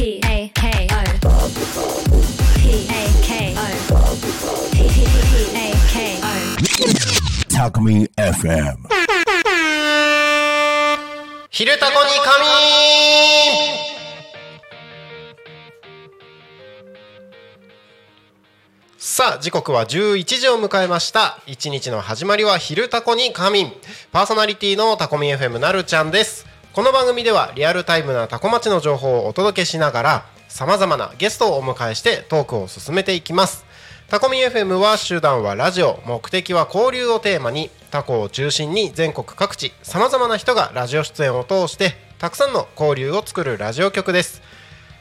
P A K O P A K O P A K O Talk Me FM. 昼タコに仮眠。さあ時刻は11時を迎えました。一日の始まりは昼タコに仮眠。パーソナリティのタコミ FM なるちゃんです。この番組ではリアルタイムなタコ町の情報をお届けしながらさまざまなゲストをお迎えしてトークを進めていきます。タコミ FM は手段はラジオ目的は交流をテーマにタコを中心に全国各地さまざまな人がラジオ出演を通してたくさんの交流を作るラジオ局です。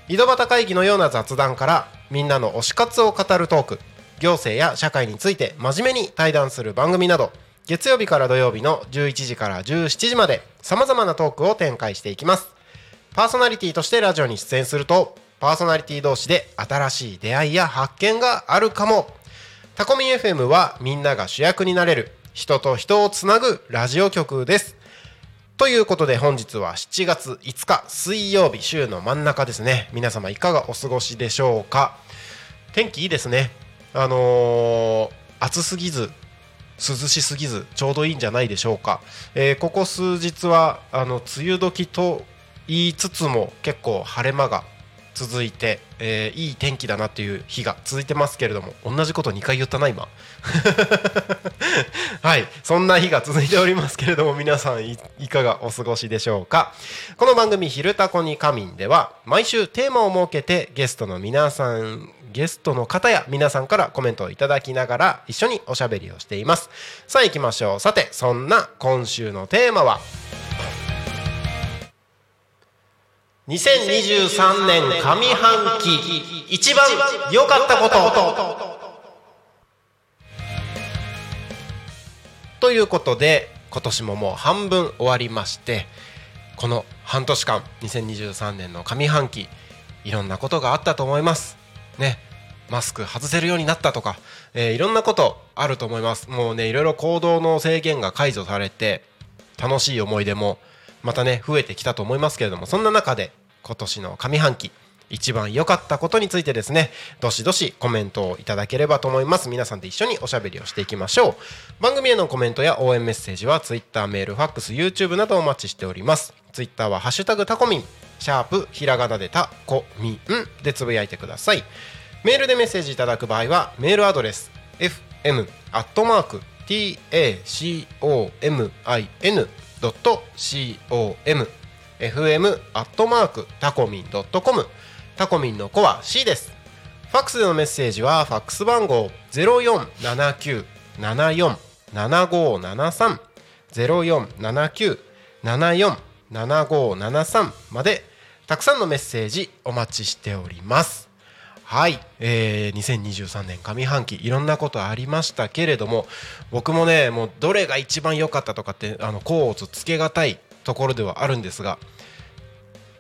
井戸端会議のような雑談からみんなの推し活を語るトーク行政や社会について真面目に対談する番組など月曜日から土曜日の11時から17時までさまざまなトークを展開していきます。パーソナリティとしてラジオに出演するとパーソナリティ同士で新しい出会いや発見があるかも。タコミ FM はみんなが主役になれる人と人をつなぐラジオ局です。ということで本日は7月5日水曜日週の真ん中ですね。皆様いかがお過ごしでしょうか？天気いいですね。あのー暑すぎず涼しすぎずちょうどいいんじゃないでしょうか、えーここ数日はあの梅雨時と言いつつも結構晴れ間が続いて、えーいい天気だなっていう日が続いてますけれども同じこと2回言ったな今。はい。そんな日が続いておりますけれども皆さんいいかがお過ごしでしょうか。この番組「昼タコに仮眠」では毎週テーマを設けてゲストの皆さんゲストの方や皆さんからコメントをいただきながら一緒におしゃべりをしています。さあ行きましょう。さてそんな今週のテーマは？2023年上半期一番良かったこと。ということで今年ももう半分終わりましてこの半年間2023年の上半期いろんなことがあったと思います。ねマスク外せるようになったとか、えーいろんなことあると思います。もうねいろいろ行動の制限が解除されて楽しい思い出もまたね増えてきたと思いますけれどもそんな中で今年の上半期一番良かったことについてですねどしどしコメントをいただければと思います。皆さんで一緒におしゃべりをしていきましょう。番組へのコメントや応援メッセージは Twitter メールファックス YouTube などお待ちしております。Twitter は「ハッシュタグタコミン」シャープひらがなでタコミンでつぶやいてください。メールでメッセージいただく場合はメールアドレス fm.tacomin.com fm アットマークタコミン .com タコミンの子は C です。ファックスでのメッセージはファックス番号0479747573 0479747573までたくさんのメッセージお待ちしております。はい、えー、2023年上半期いろんなことありましたけれども僕もねもうどれが一番良かったとかってあの甲乙つけがたいところではあるんですが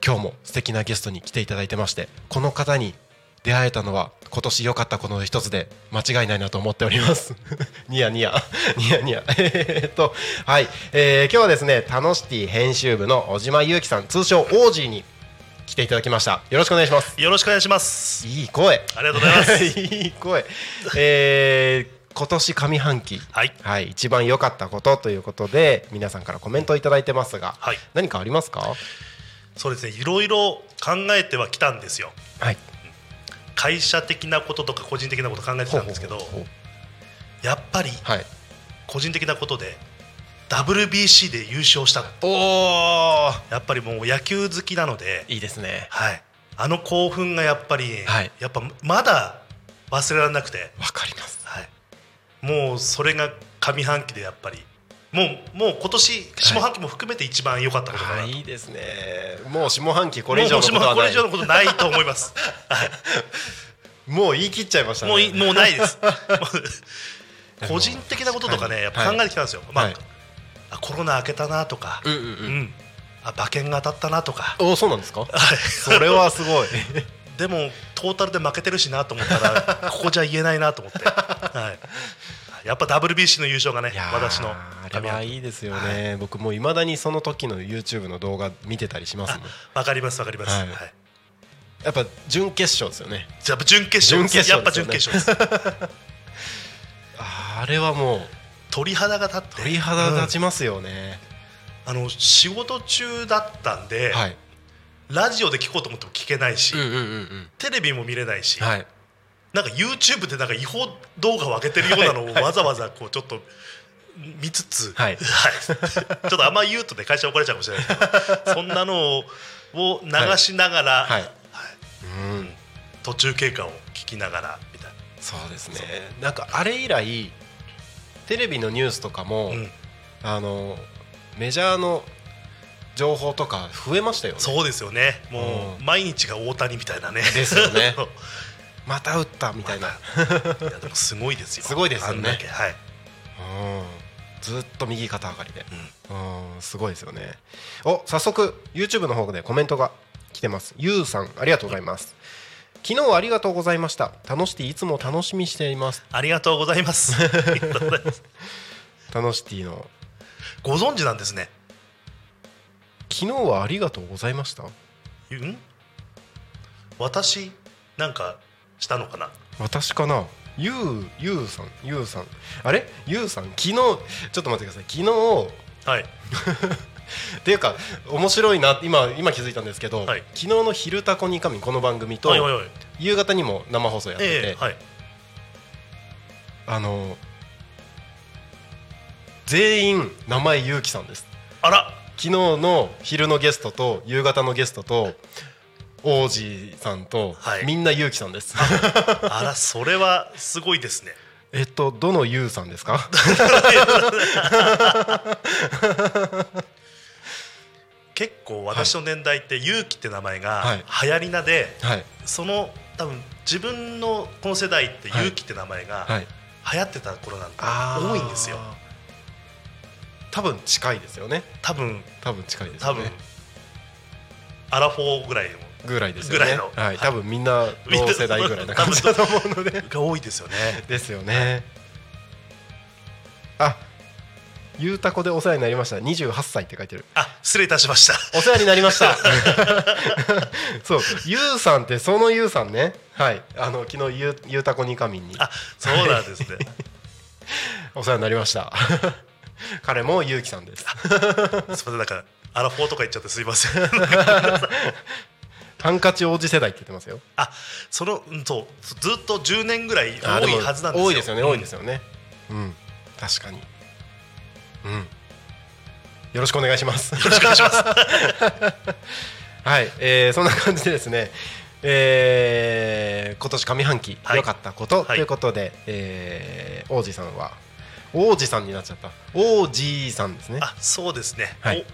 今日も素敵なゲストに来ていただいてましてこの方に出会えたのは今年良かったことの一つで間違いないなと思っております。ニヤニヤ。ニヤニヤ。えっとはい、えー今日はですねタノシティ編集部の小島裕樹さん通称オージーに来ていただきました。よろしくお願いします。よろしくお願いします。いい声。ありがとうございます。いい声。えー今年上半期。はい。はい、一番良かったことということで皆さんからコメントをいただいてますが、はい。何かありますか？そうですね、いろいろ考えてはきたんですよ。はい。会社的なこととか個人的なこと考えてたんですけどやっぱりうはい。個人的なことで WBC で優勝したの。おおやっぱりもう野球好きなので、いいですねはい。あの興奮がやっぱり、はいやっぱまだ忘れられなくて、わかりますはい。もうそれが上半期でやっぱり。もうもう今年下半期も含めて一番良かったことかなと、はいいいですねもう下半期これ以上のことないこれ以上のことないと思います。もう言い切っちゃいましたねもういもうないです。個人的なこととかね、やっぱ考えてきたんですよ。まあ、はいあコロナ明けたなとか、うんうんううん。んあ馬券が当たったなとか、おそうなんですか？はい。それはすごい。でもトータルで負けてるしなと思ったら、ここじゃ言えないなと思って、はい、やっぱ WBC の優勝がね私のあれはいいですよね、僕もいまだにその時の YouTube の動画見てたりしますわかりますわかります。ははい。い、やっぱ準決勝ですよね。じゃあ準決勝準決勝ね。やっぱ準決勝です。あれはもう鳥肌が立って。鳥肌立うんちますよね、あの仕事中だったんで、はい。ラジオで聞こうと思っても聞けないし、うんうんうんうん。テレビも見れないし、はい。なんか YouTube でなんか違法動画を上げてるようなのをわざわざこうちょっと見つつ、はい。ちょっとあんま言うとね会社怒られちゃうかもしれないけど そんなのを流しながら、はい。はい。うん。途中経過を聞きながらみたいそうですね。なんかあれ以来テレビのニュースとかも、な、うん、あのメジャーの情報とか増えましたよね。そうですよね。もうう毎日が大谷みたいなね。ですよね。また打ったみたいな、いやでもすごいですよ。すごいですよね。はい、うん。ずっと右肩上がりで、うん、すごいですよね。お早速 YouTube の方でコメントが来てます。ゆうさんありがとうございます昨日はありがとうございました。楽しティいつも楽しみにしています。ありがとうございます。ありがとうございます楽しティの。ご存知なんですね。昨日はありがとうございました？ん？私なんかしたのかな？私かな？ゆうゆうさん。ゆうさん。あれ？ゆうさん昨日ちょっと待ってください。昨日はい っていうか面白いな今今気づいたんですけど、はい。昨日の「昼タコに神」この番組と、はいはいはい。夕方にも生放送やってて、ええはい。あの全員名前ゆうきさんです。あら。昨日の昼のゲストと夕方のゲストと王子さんと、はい。みんなゆうきさんです。あらそれはすごいですね。えっとどのゆうさんですか？結構私の年代って勇気って名前がはい。流行り名で、はい。その多分自分のこの世代って勇気って名前がはい。流行ってた頃なんて多いんですよ。多分近いですよね。多分。多分近いです多分。アラフォーぐらいの。ぐらいですよね。ぐらいの。はい。多分みんな同世代ぐらいな感じだと思うので。が多いですよね。ですよね。あゆうたこでお世話になりました。28歳って書いてる。あ失礼いたしました。お世話になりました。そう。ゆうさんってそのゆうさんね。はい。あの昨日ゆうゆうたこにかみんに。あそうなんですね。お世話になりました。彼もゆうきさんです。すみません。なんかアラフォーとか言っちゃってすいません。ハンカチ王子世代って言ってますよ。あそのうんそう。ずっと10年ぐらい多いはずなんですよ。多いですよね、うん多いですよね。うん。確かにうん。よろしくお願いします。よろしくお願いします。はい、えーそんな感じでですね、えー今年上半期はい。良かったこと、はい。ということで、えー王子さんは王子さんになっちゃった。王子さんですね。あそうですね、はい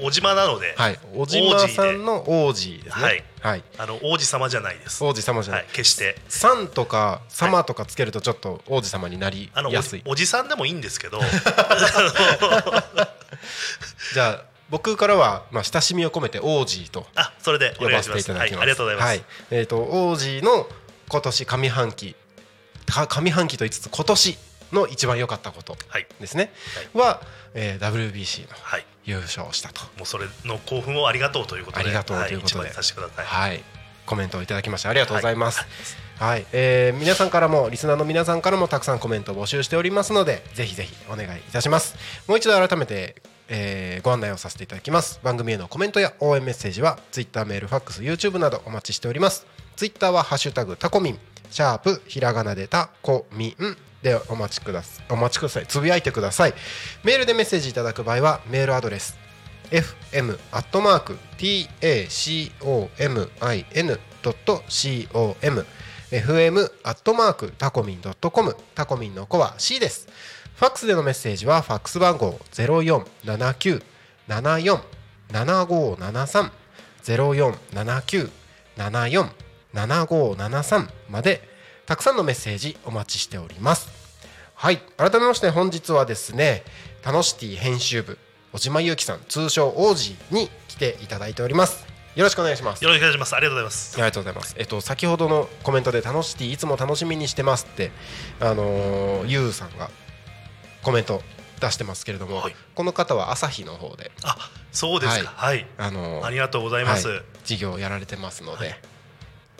おおじまなので、はい。おじまさんの王子ですね。はい、はい、あの王子様じゃないです。王子様じゃな、はいい決して。さんとか様とかつけるとちょっと王子様になりやすい。じおじさんでもいいんですけど。じゃあ僕からは、まあ、親しみを込めて王子とあそれでお呼ばせていただきます。はい、ありがとうございます、はい。えっ、と王子の今年上半期。か上半期と言いつつ今年の一番良かったことはい。ですね、は、えー WBC のはい。優勝したと、もうそれの興奮をありがとうということで。ありがとうということで。はい、はい、コメントをいただきましてありがとうございます。はい、えー皆さんからもリスナーの皆さんからもたくさんコメントを募集しておりますのでぜひぜひお願いいたします。もう一度改めて、えーご案内をさせていただきます。番組へのコメントや応援メッセージは Twitter メールファックス YouTube などお待ちしております。Twitter はハッシュタグタコミンシャープひらがなでタコミンでお待ちください。お待ちください。つぶやいてください。メールでメッセージいただく場合はメールアドレス fm.tacomin.com fm アットマークタコミンドットコムタコミンの子は C です。ファックスでのメッセージはファックス番号ゼロ四七九七四七五七三ゼロ四七九七四七五七三までたくさんのメッセージお待ちしております。はい。改めまして本日はですねタノシティ編集部小島優樹さん通称王子に来ていただいております。よろしくお願いします。よろしくお願いします。ありがとうございます。ありがとうございます。えっと先ほどのコメントで楽しティいつも楽しみにしてますってあのー、ゆうさんがコメント出してますけれども、はい。この方は朝日の方で。あそうですか。はい、あのーありがとうございます、はい。事業をやられてますので、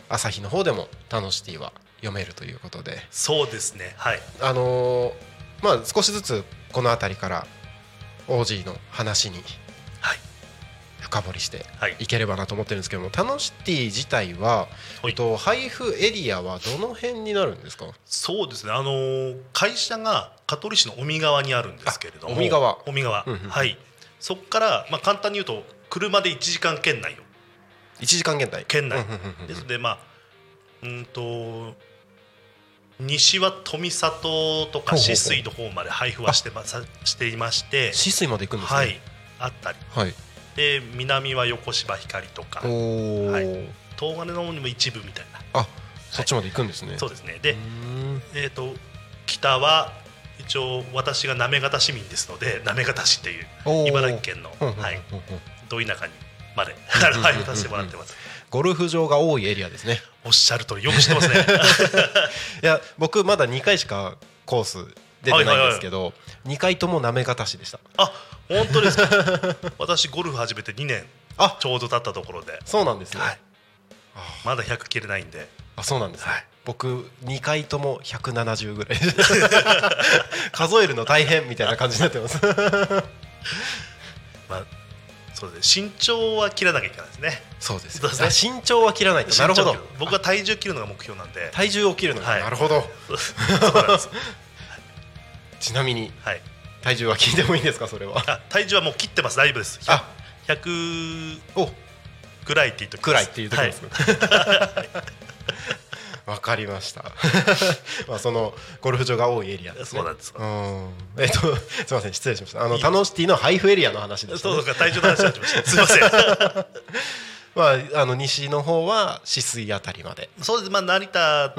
朝日の方でもタノシティは読めるということで。そうですね。はい。あのーまあ少しずつこの辺りからオージーの話にはい。深掘りしてはい。いければなと思ってるんですけどもタノシティ自体は、はい。と、配布エリアはどの辺になるんですか？そうですね。あのー会社が香取市の尾身川にあるんですけれども。あ尾身川尾身川うんうんうん。はい。そこからまあ簡単に言うと車で1時間圏内よ1時間現在県内。うんうんうんうん。ですのでまあうんと西は富里とか止水の方まで配布はしてまさしていまして止水まで行くんですね。はいあったり。はい。で南は横芝光とかはい。東金の方にも一部みたいな。あそっちまで行くんですね、そうですね。でえー、と北は一応私が行方市民ですので行方市っていう茨城県の、はい、ど田舎にまで配布させてもらってますゴルフ場が多いエリアですね。おっしゃる通りよく知ってますね。いや僕まだ2回しかコース出てないんですけど、2回とも行方市でした。あ本当ですか？私ゴルフ始めて2年あちょうど経ったところで、そうなんですね、はい、まだ100切れないんで。あそうなんですね、はい。僕2回とも170ぐらい。数えるの大変みたいな感じになってます。まあそうですね。身長は切らなきゃいけないですね。そうですね。身長は切らないと。なるほど。僕は体重切るのが目標なんで。体重を切るのが、はい。なるほど。ちなみにはい。体重は聞いてもいいですか？それは。あ体重はもう切ってます。大丈夫です。あ。100お。ぐらいっていう時くらいっていうところです。はねわ、かりました。まあそのゴルフ場が多いエリアですね。そうなんですうん。えっとすみません失礼しました。あのタノシティの配布エリアの話でした、ね、そうそうか体重の話になってました すいません。まああの西の方は止水あたりまで。そうです。まあ成田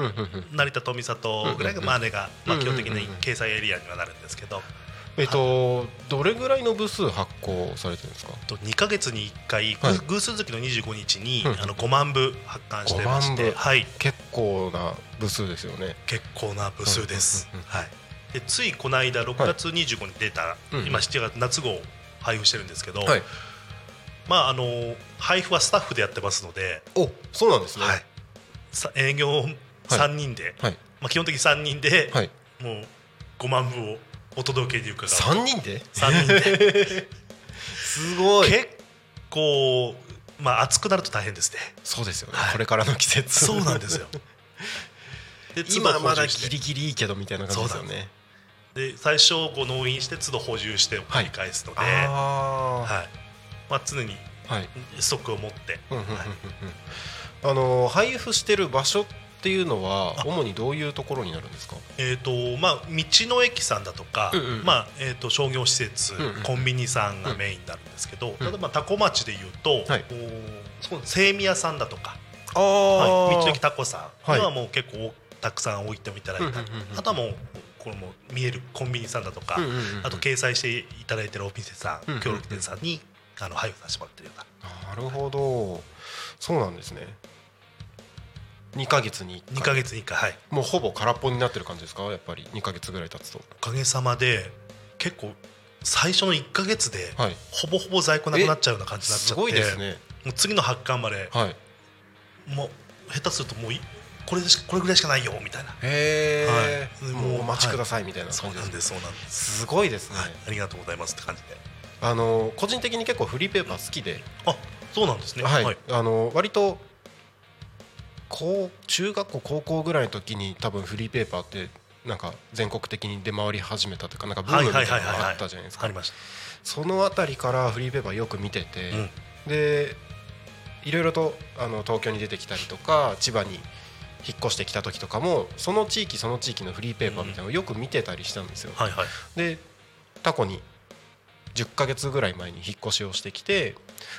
成田富里ぐらいがまああれがまあうん基本的に掲載エリアにはなるんですけどえっとどれぐらいの部数発行されてるんですか？と2か月に1回はい。偶数月の25日にうん。あの5万部発刊してまし5万部。てはい。結構な部数ですよね。結構な部数です。はい。でついこの間6月25日に出た今7月夏号を配布してるんですけどはい。まああの配布はスタッフでやってますのでおそうなんですね。はい。さ営業3人ではい。まあ基本的に3人ではい。もう5万部をお届けに伺う3人で？3人で。すごい。結構まあ暑くなると大変ですね。そうですよね、はい。これからの季節。そうなんですよ。で今まだギリギリいいけどみたいな感じですよね。で最初こう納品して都度補充して繰り返す。ので、はい。あまあ、常にあはい。ストックを持って、はい。あの配布してる場所っていうのはあ。主にどういうところになるんですか？えーとまあ、道の駅さんだとか、うんうんまあえー、と商業施設、うんうんコンビニさんがメインになるんですけど、例えば多古町でいうと、はい。こうそう精味屋さんだとか、あはい、道のあ駅タコさんにはもう結構たくさん置いていただいた。り、うんうんうんうん。あとはもうこれも見えるコンビニさんだとか、うんうんうんうん。あと掲載していただいてるお店さん、うんうんうん。協力店さんにあの配布させてもらってるような。なるほど。そうなんですね2ヶ月に2か月に1回、はい、もうほぼ空っぽになってる感じですか？やっぱり。2ヶ月ぐらい経つと。おかげさまで結構最初の1か月で、はい。ほぼほぼ在庫なくなっちゃうような感じになっちゃってすごいですね。もう次の発刊まではい。もう下手するともういこれでしこれぐらいしかないよみたいな。へえ、はい。もうお待ちくださいみたいなそう感じですなんですそうなんです、すごいですね、はい、ありがとうございますって感じで。あの個人的に結構フリーペーパー好きで、あそうなんですね。はい。あの割と高中学校高校ぐらいの時に多分フリーペーパーってなんか全国的に出回り始めたというかなんかブームみたいなのがあったじゃないですか。ありましそのあたりからフリーペーパーよく見てて、た、うん、でいろいろとあの東京に出てきたりとか千葉に引っ越してきた時とかもその地域その地域のフリーペーパーみたいなのをよく見てたりしたんですよ。はいはい。でタコに10ヶ月ぐらい前に引っ越しをしてきて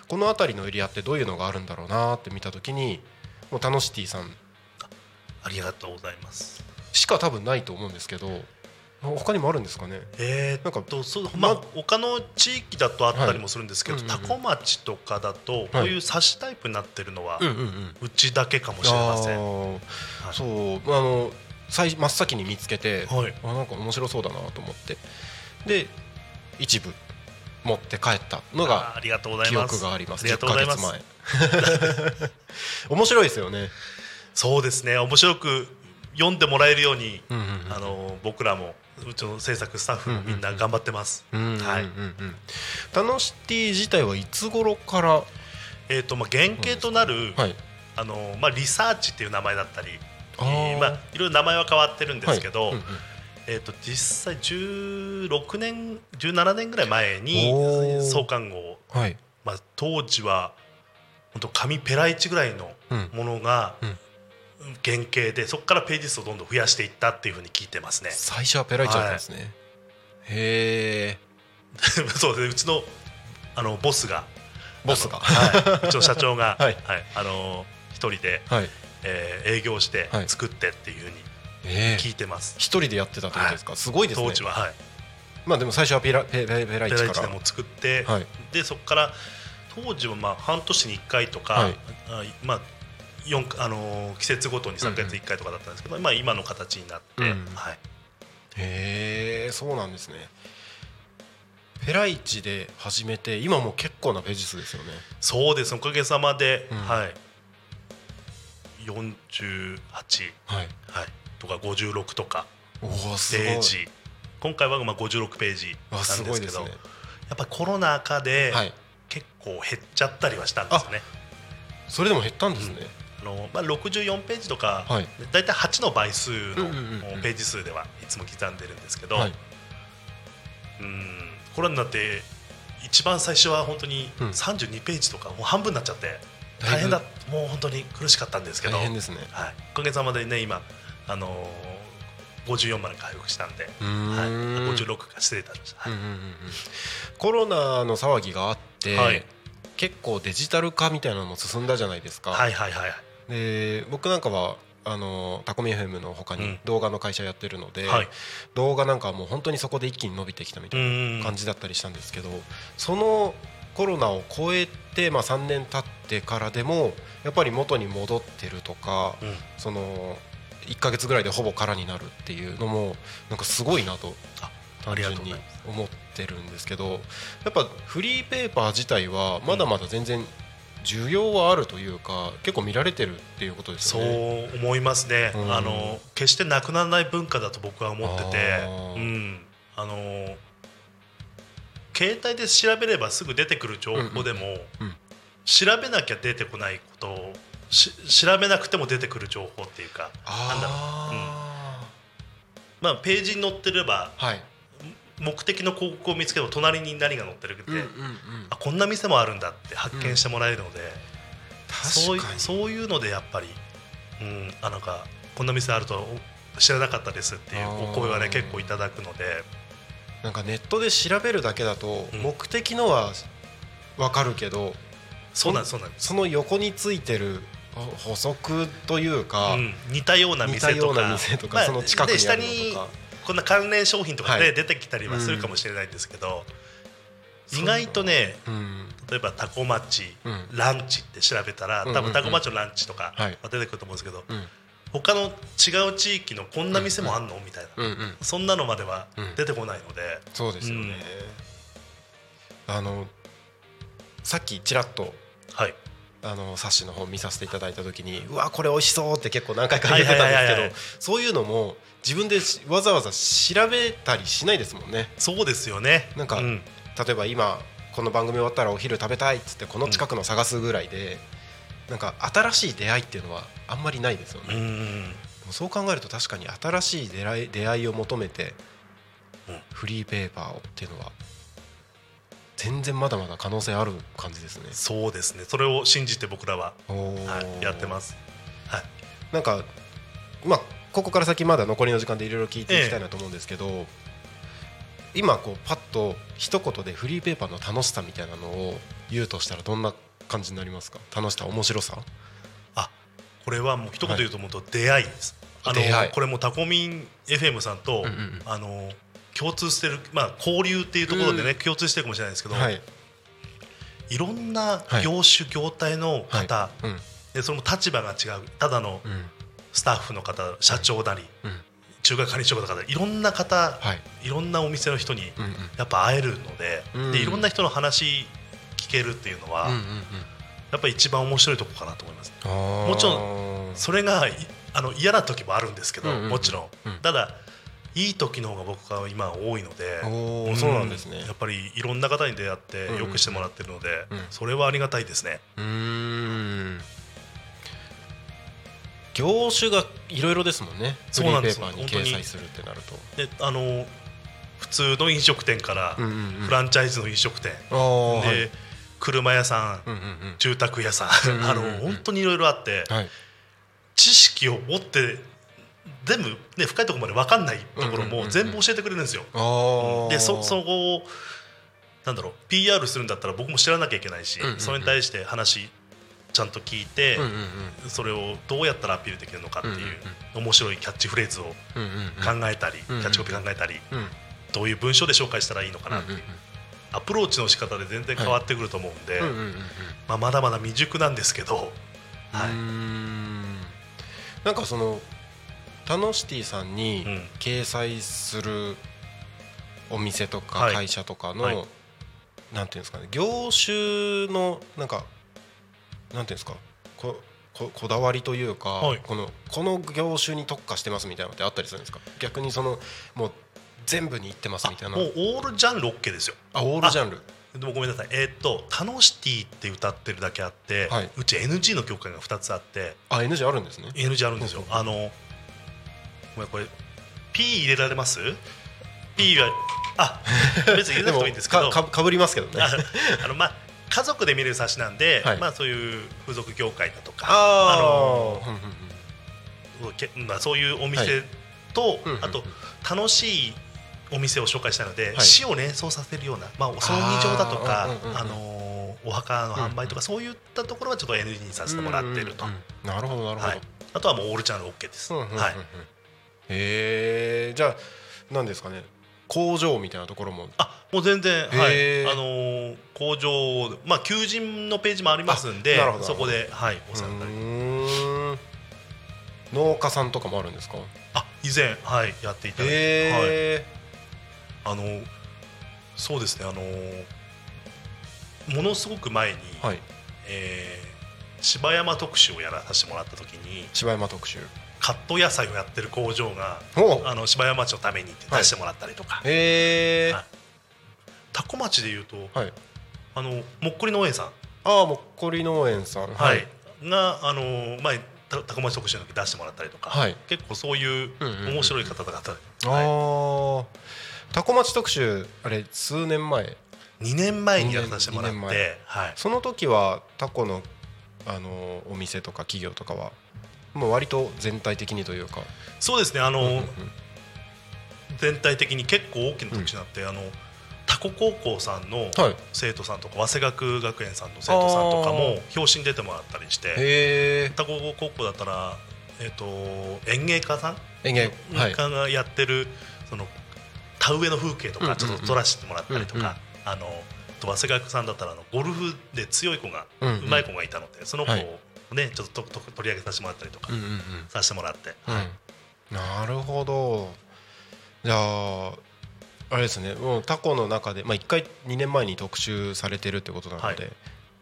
この辺りのエリアってどういうのがあるんだろうなって見た時にもうタノシティさん。ありがとうございます。しか多分ないと思うんですけど他にもあるんですかね？えー、なんかとそうまあ他の地域だとあったりもするんですけど、はい。うんうんうん多古町とかだとこういう冊子タイプになってるのは、うちだけかもしれません、そうあの最真っ先に見つけて、はい。あなんか面白そうだなと思って。で一部持って帰ったのがあありがとうござい記ます。憶があります。10ヶ月前 面白いですよね。そうですね。面白く読んでもらえるように、うんうんうんあの僕らもうちの制作スタッフもみんな頑張ってます、うんうんうんうん。はい。タノシティ自体はいつ頃から？えーとまあ、原型となる、はい。あのまあ、リサーチっていう名前だったりあー。まあ、いろいろ名前は変わってるんですけど、はいうんうん。えー、と実際16年17年ぐらい前に創刊号、はい。まあ、当時は本当紙ペラ1ぐらいのうん。ものがうん。原型でそこからページ数をどんどん増やしていったっていうふうに聞いてますね。最初はペライチだったんですね、へえ そうですね。うちのあのボスがボスが。はい、うちの社長が、はい。あの一人で、はい。えー営業してはい。作ってっていうふうにええ聞いてます。一人でやってたってことですか、すごいですね。当時は、はい、まあでも最初はペラペペペライチから。ペライチでも作って、はい。でそこから当時はまあ半年に1回とか、はい。あまあ四あのー季節ごとに3ヶ月1回とかだったんですけど、まあ、今の形になって、うん。はい、へえそうなんですね。ペライチで始めて今もう結構なページ数ですよね。そうです。おかげさまで、うん。はい、48、はい。はい、とか56とか。ページ。今回はまあ56ページなんですけどね。やっぱりコロナ禍ではい結構減っちゃったりはしたんですよね。それでも減ったんですね、あのまあ、64ページとか、はい。だいたい8の倍数のうんうんうんうん。ページ数ではいつも刻んでるんですけど、はい。うん。コロナになって一番最初は本当にうん。32ページとかもう半分になっちゃって大変。だもう本当に苦しかったんですけど、はい、大変ですね。おかげさまでね今、あのー、54まで回復したんで、はい、56か失礼い。たしコロナの騒ぎがあって、はい。結構デジタル化みたいなのも進んだじゃないですか、はいはいはいで僕なんかはあのタコミ FM の他にうん。動画の会社やってるので、はい。動画なんかはもう本当にそこで一気に伸びてきたみたいな感じだったりしたんですけど、そのコロナを超えて、まあ、3年経ってからでもやっぱり元に戻ってるとか、うん。その1か月ぐらいでほぼ空になるっていうのもなんかすごいなとあ単ありがと純に思ってるんですけどやっぱフリーペーパー自体はまだまだ全然需要はあるというか結構見られてるっていうことですね。う思いますね、うん。あの決してなくならない文化だと僕は思っててあー。うん。あの携帯で調べればすぐ出てくる情報でも、うん。調べなきゃ出てこないこと調べなくても出てくる情報っていうかなんだろう、あまあ、ページに載ってればーはい。目的の広告を見つけても隣に何が載ってるって、うんうんうん。あこんな店もあるんだって発見してもらえるので、そうい確かに。そういうのでやっぱり、うん、あなんかこんな店あると知らなかったですっていうお声はね結構いただくので。なんかネットで調べるだけだとうん。目的のは分かるけどそうなんそうなんその横についてるほ補足というか、うん、似たような店とか。な店とか、まあその近くにあるのにとか。こんな関連商品とかで、はい。出てきたりはするかもしれないんですけど、そう意外とねうん例えばタコ町、うん。ランチって調べたら多分タコ町のランチとかはい。出てくると思うんですけど、うん。他の違う地域のこんな店もあんのみたいな、うんうんそんなのまではうん。出てこないので、そうですよね、あのさっきちらっとはいあの冊子の本見させていただいた時にうわこれ美味しそうって結構何回か言ってたんですけどそういうのも自分でしわざわざ調べたりしないですもんね。そうですよね。なんかうん。例えば今この番組終わったらお昼食べたいっつってこの近くの探すぐらいで、なんか新しい出会いっていうのはあんまりないですよね、でうそう考えると確かに新しい出会い出会いを求めてうん。フリーペーパーをっていうのは全然まだまだ可能性ある感じですね。そうですね。それを信じて僕らは、はい、やってます。はい。なんかまあここから先まだ残りの時間でいろいろ聞いていきたいなと思うんですけど、今こうパッと一言でフリーペーパーの楽しさみたいなのを言うとしたらどんな感じになりますか？楽しさ面白さ？あこれはもう一言言うと思うと出会い。です、あの出会い。これもタコミン FM さんと、うんうん。あの共通してるまあ交流っていうところでね、うん。共通してるかもしれないですけど、はい。い、ろんなはい。業種業態の方、でその立場が違うただのうん。スタッフの方社長なり、うん。中華管理職の方いろんな方、はい。いろんなお店の人にやっぱ会えるので,、うんでいろんな人の話聞けるっていうのは、やっぱり一番面白いとこかなと思います。ももちろそれがいあの嫌な時もあるんですけど、もちろん。ただいい時の方が僕は今多いのでそうなんですね。やっぱりいろんな方に出会ってうん。うんよくしてもらってるので、うん。それはありがたいですね。うーん。業種がいろいろですもんね。そうなんですーパーに本当に掲載するってなると。であの普通の飲食店からうんうんうん。フランチャイズの飲食店、あーはい。で車屋さん、うんうんうん。住宅屋さん、うんうんうん。あの本当にいろいろあって、はい。知識を持って全部、ね、深いところまで分かんないところも全部教えてくれるんですよ。でそそこをなんだろう PR するんだったら僕も知らなきゃいけないし、それに対して話ちゃんと聞いて、それをどうやったらアピールできるのかっていう、面白いキャッチフレーズを考えたり、キャッチコピー考えたり、うん。どういう文章で紹介したらいいのかなっていう、アプローチの仕方で全然変わってくると思うんで、まあ、まだまだ未熟なんですけど、はい。なんかそのタノシティさんにうん。掲載するお店とかはい。会社とかの、はい。なんていうんですかね業種のなんかなんていうんですかこここだわりというか、はい。このこの業種に特化してますみたいなのってあったりするんですか？逆にそのもう全部に行ってますみたいな。もうオールジャンル OK ですよ。あオールジャンル。でもごめんなさい、えーっと「タノシティ」って歌ってるだけあって、はい。うち NG の曲が2つあって。あ NG あるんですね。NG あるんですよ。あのごめんこれ P 入れられます ?P はあ 別に入れなくてもいいんですけど。かかかぶりますけどね。ああのまあ家族で見れる冊子なんで、はい。まあそういう風俗業界だとかあのそういうお店と、うんうんうんあと楽しいお店を紹介したので、はい。死を連想させるような、まあ、お葬儀場だとかあのーお墓の販売とか、そういったところはちょっと NG にさせてもらっていると、なるほどなるほど、はい、あとはもうオールチャンネル OK です、はい、へえじゃあ何ですかね。工場みたいなところも。あもう全然、はい。あのー工場、まあ、求人のページもありますんでそこで、はい、おう世話になり農家さんとかもあるんですか？あ以前、はい、やっていただいて、はい、あのそうですねあのものすごく前に、はい。えー柴山特集をやらさせてもらった時に柴山特集カット野菜をやってる工場がおあの柴山町のためにって出してもらったりとか、へえはい。多古町でいうとはい。あのもっこり農園さん、ああもっこり農園さん。はい。があの前た多古町特集の時出してもらったりとか、はい。結構そういう面白い方々が、あはい、あタコ町特集あれ数年前？2年前にやらさせてもらって、はい、その時はタコのあのお店とか企業とかはもう割と全体的にというか。そうですねあの、うんうんうん。全体的に結構大きな特集になって、あのタコ高校さんのはい。生徒さんとか早稲学学園さんの生徒さんとかも表紙に出てもらったりしてタコ高校だったら、えっと園芸家さん園芸はい。家がやってるその田植えの風景とうんうんうん。かちょっと撮らせてもらったりとうんうん。か、あのと早稲学さんだったらあのゴルフで強い子が、ううん。まい子がいたのでその子をちょっととと取り上げさせてもらったりとかうんうんうん。させてもらって、うん。なるほど。じゃああれですね。もうタコの中でまあ1回2年前に特集されてるってことなので、はい。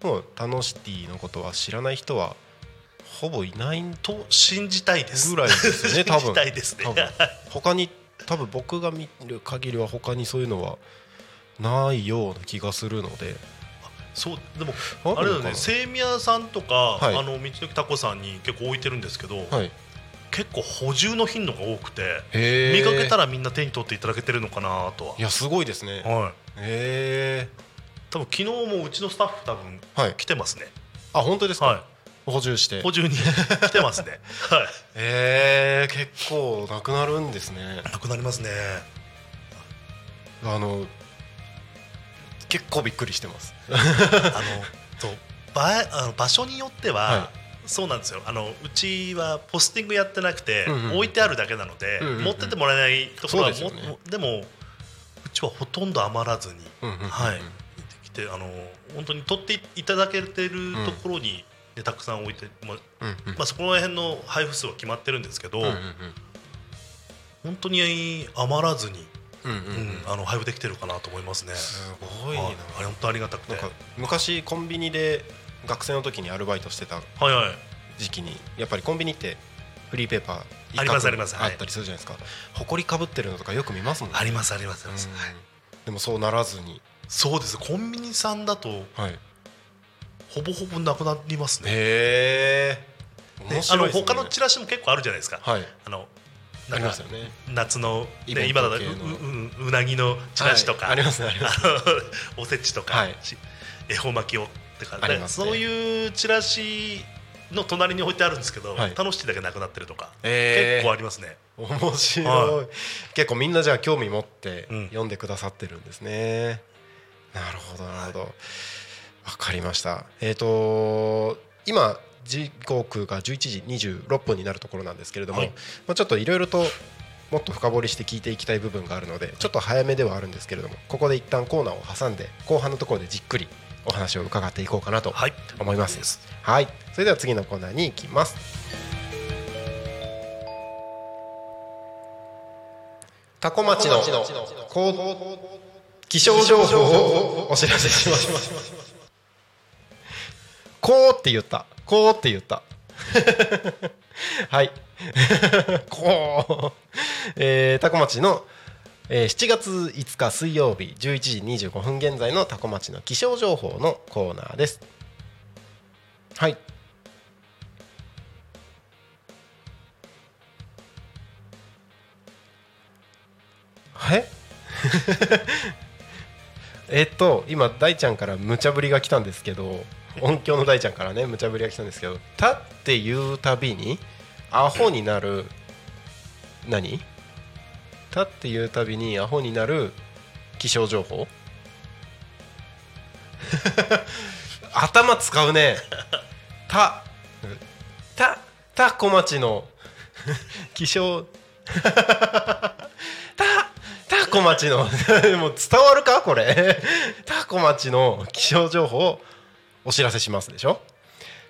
もうタノシティのことは知らない人はほぼいないと信じたいです。ぐらいですよね 多分。信じたいですね。多分。他に多分僕が見る限りは他にそういうのはないような気がするのでそうでもあれだよね精宮さんとか、はい。あの道の駅タコさんに結構置いてるんですけど、はい。結構補充の頻度が多くてへ見かけたららみんな手に取っていただけてるのかなとは。いやすごいですね。はい。へえ多分昨日もうちのスタッフ多分はい。来てますね。あ本当ですか、は補充して。い補充に来てますね。はい。えー、結構なくなるんですね。なくなりますね。あの結構びっくりしてます。あのそう。場あの場所によっては、はそうなんですよ。あのうちはポスティングやってなくて、うんうんうん。置いてあるだけなので、うんうんうん。持ってってもらえないところはでね。もでもうちはほとんど余らずに、うんうんうんうん。はい。来てあの本当に取っていただけてるところに、ねたくさん置いて、まあう。んうん。まあ、そこら辺の配布数は決まってるんですけど、うんうん本当に余らずに、うんうんうんうんあの配布できてるかなと思いますね。すごいな。はい。あれ本当ありがたくて。なんか昔コンビニで学生の時にアルバイトしてた時期にやっぱりコンビニってフリーペーパーありますあります。はい。あったりするじゃないですか。埃かぶってるのとかよく見ますもんね。ありますありますあります、でもそうならずに。そうです。コンビニさんだとはい。ほぼほぼなくなりますねへえねあの他のチラシも結構あるじゃないですか、はいあのなんかますよね。夏の、ね、今だとううううなぎのチラシとか、はいありますねありますあの おせちとか、はい。し恵方巻きをってか、ね。そういうチラシの隣に置いてあるんですけど、はい。楽しいだけなくなってるとか、えー。結構ありますね。面白い、は結構みんなじゃあ興味持ってうん。読んでくださってるんですね、なるほどなるほど。わかりました。えっ、と今時刻が11時26分になるところなんですけれども、はい。まあ、ちょっといろいろともっと深掘りして聞いていきたい部分があるのでちょっと早めではあるんですけれどもここで一旦コーナーを挟んで後半のところでじっくりお話を伺っていこうかなとはい。思います。はい。それでは次のコーナーに行きます。タコ町の気象情報をお知らせしますこうって言った。こうって言った。はい。こう、えー、タコ町の、えー7月5日水曜日11時25分現在のタコ町の気象情報のコーナーです。はい。え？えっと今大ちゃんから無茶ぶりが来たんですけど音響の大ちゃんからね無茶ぶりが来たんですけど「た」って言うたびにアホになる何「た」って言うたびにアホになる気象情報？頭使うね「た」「た」「た小町の気象たタコ町のもう伝わるか？これ。タコ町の気象情報お知らせしますでしょ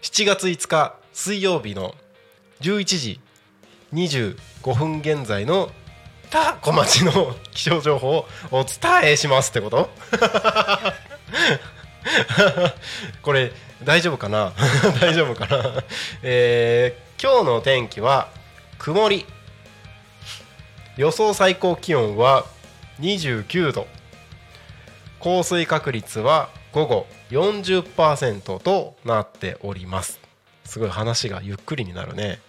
？7月5日水曜日の11時25分現在のタコ町の 気象情報をお伝えしますってこと？これ大丈夫かな？大丈夫かな？えー今日の天気は曇り。予想最高気温は29度。降水確率は午後40%となっております。すごい話がゆっくりになるね。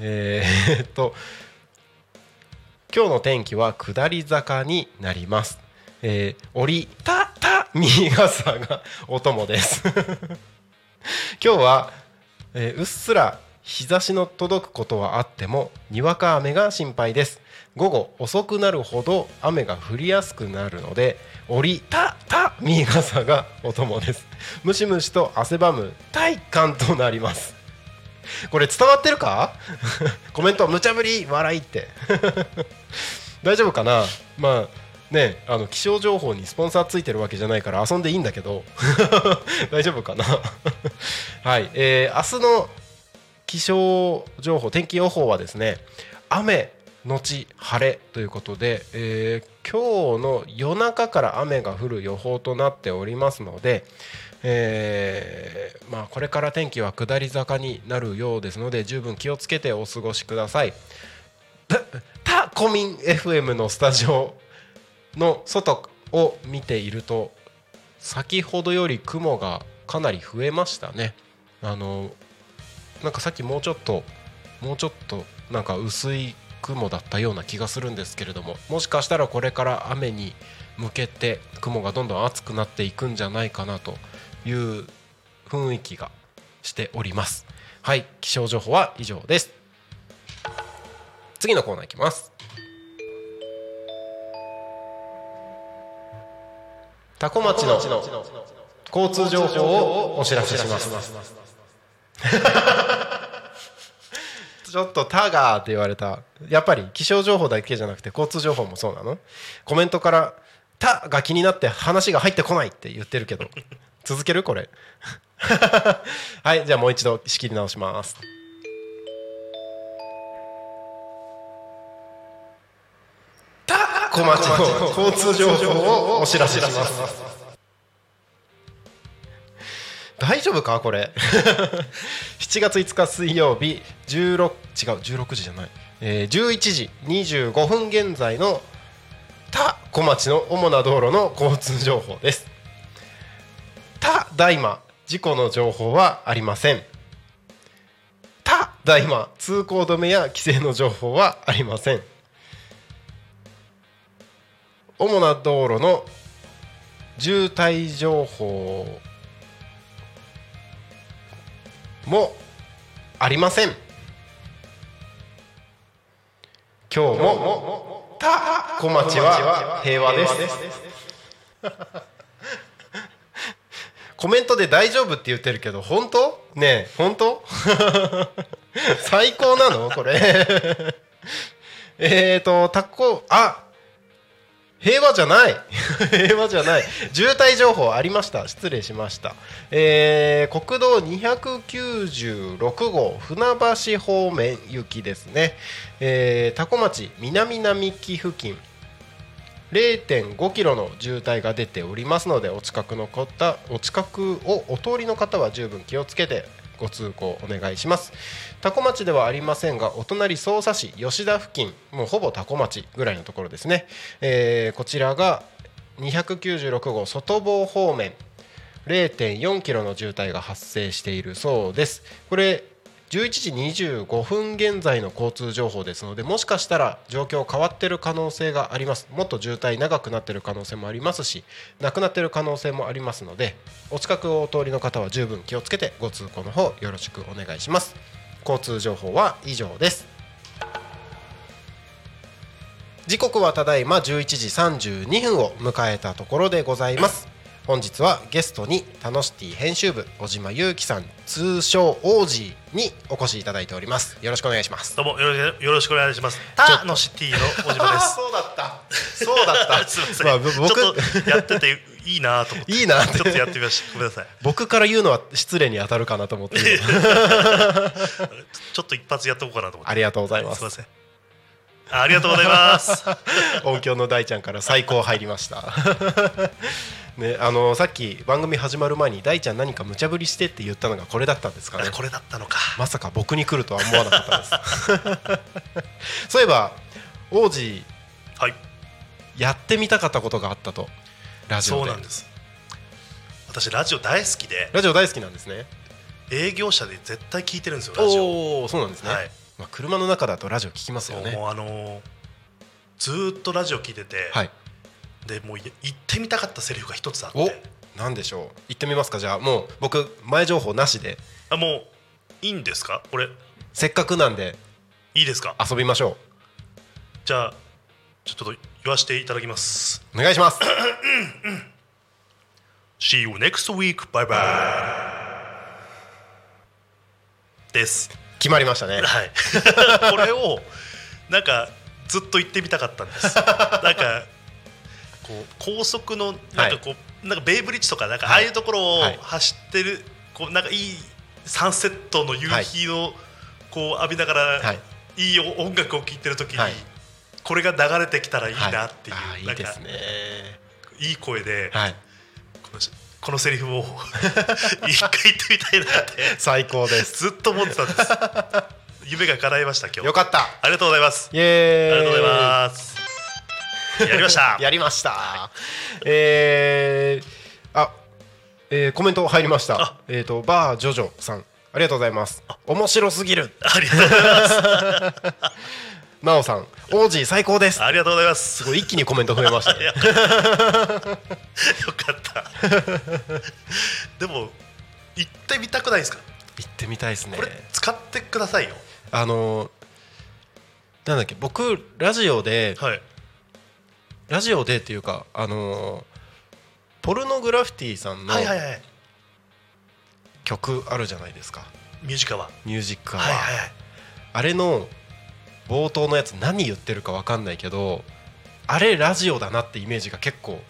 えーっと今日の天気は下り坂になります、えー、折りたたみ傘がお供です。今日は、えーうっすら日差しの届くことはあってもにわか雨が心配です。午後遅くなるほど雨が降りやすくなるので折りたたみ傘がお供です。ムシムシと汗ばむ体感となります。これ伝わってるか？コメント無茶ぶり笑いって。大丈夫かな？まあねあの気象情報にスポンサーついてるわけじゃないから遊んでいいんだけど。大丈夫かな？はい、えー明日の気象情報天気予報はですね雨のち晴れということで、えー今日の夜中から雨が降る予報となっておりますので、えーまあ、これから天気は下り坂になるようですので十分気をつけてお過ごしください。タコミン FM のスタジオの外を見ていると先ほどより雲がかなり増えましたね。あのなんかさっきもうちょっともうちょっとなんか薄い雲だったような気がするんですけれどももしかしたらこれから雨に向けて雲がどんどん厚くなっていくんじゃないかなという雰囲気がしております。はい気象情報は以上です。次のコーナーいきます。タコ町の交通情報をお知らせします。ちょっと「タガー」って言われた。やっぱり気象情報だけじゃなくて交通情報もそうなの？コメントから「タ」が気になって話が入ってこないって言ってるけど。続ける？これ。はいじゃあもう一度仕切り直します。町の交通情報をお知らせします大丈夫かこれ？7月5日水曜日16違う16時じゃない、えー、11時25分現在の他小町の主な道路の交通情報です。他大麻事故の情報はありません。他大麻通行止めや規制の情報はありません。主な道路の渋滞情報もありません。今日もた小町は平和です。コメントで大丈夫って言ってるけど本当？ねえ本当？最高なの？これ。えっとタコあ平和じゃない。平和じゃない。渋滞情報ありました。失礼しました、えー、国道296号船橋方面行きですね、えー、多古町南並木付近。0.5キロの渋滞が出ておりますのでお近くの方お近くをお通りの方は十分気をつけてご通行お願いします。多古町ではありませんがお隣匝瑳市吉田付近もうほぼ多古町ぐらいのところですね、えー、こちらが296号外房方面0.4キロの渋滞が発生しているそうです。これ11時25分現在の交通情報ですのでもしかしたら状況変わってる可能性があります。もっと渋滞長くなってる可能性もありますしなくなってる可能性もありますのでお近くをお通りの方は十分気をつけてご通行の方よろしくお願いします。交通情報は以上です。時刻はただいま11時32分を迎えたところでございます。本日はゲストにタノシティ編集部小島裕樹さん通称オージーにお越しいただいております。よろしくお願いします。どうもよろしくお願いします。タノシティの小島です。そうだった。そうだった。すみません、まあ僕ちょっとやってていいなと思って。いいなちょっとやってみました。ごめんなさい。僕から言うのは失礼に当たるかなと思って。ちょっと一発やっておこうかなと思って。ありがとうございます。はすいません。あありがとうございます。音響の大ちゃんから最高入りましたねあのさっき番組始まる前に大ちゃん何か無茶ぶりしてって言ったのがこれだったんですかね。これだったのか。まさか僕に来るとは思わなかったです。そういえば王子はい。やってみたかったことがあったとラジオで。そうなんです。私ラジオ大好きで。ラジオ大好きなんですね。営業者で絶対聞いてるんですよラジオ。そうなんですね、はい。まあ、車の中だとラジオ聞きますよね。もうあのーずーっとラジオ聞いてて、はいでもうい言ってみたかったセリフが一つあっおてなんでしょう。行ってみますか。じゃあもう僕前情報なしで。あもういいんですか？これ。せっかくなんでいいですか？遊びましょじゃあちょっと言わせていただきます。うお願いします。See you next week. Bye bye. です。決まりましたね。はい。これをなんかずっと言ってみたかったんです。なんかこう高速のなんかこう、なんかベイブリッジとかなんかああいうところをはい。走ってる、こうなんかいいサンセットの夕日をこう浴びながら、はい。い、い音楽を聴いてる時に、はい。これが流れてきたらいいはいなっていう、あーいないんかいい声で、はい。このこのセリフを 一回言ってみたいなって最高です。ずっと思ってたんです。夢が叶いました今日。よかった。ありがとうございます。イエーイ。ありがとうございますやりました。やりました。えー、あ、えー、コメント入りました。あ。えっ、とバージョジョさんありがとうございます。面白すぎる。ありがとうございます。なおさん王子最高です。ありがとうございます。すごい一気にコメント増えましたね。よかった。でも行ってみたくないですか？行ってみたいですね。これ使ってくださいよ。あのーなんだっけ僕ラジオではいラジオでっていうかあのーポルノグラフィティさんのはいはいはい。曲あるじゃないですか。ミュージカはミュージックアワー、はいはいはい。あれの冒頭のやつ何言ってるか分かんないけどあれラジオだなってイメージが結構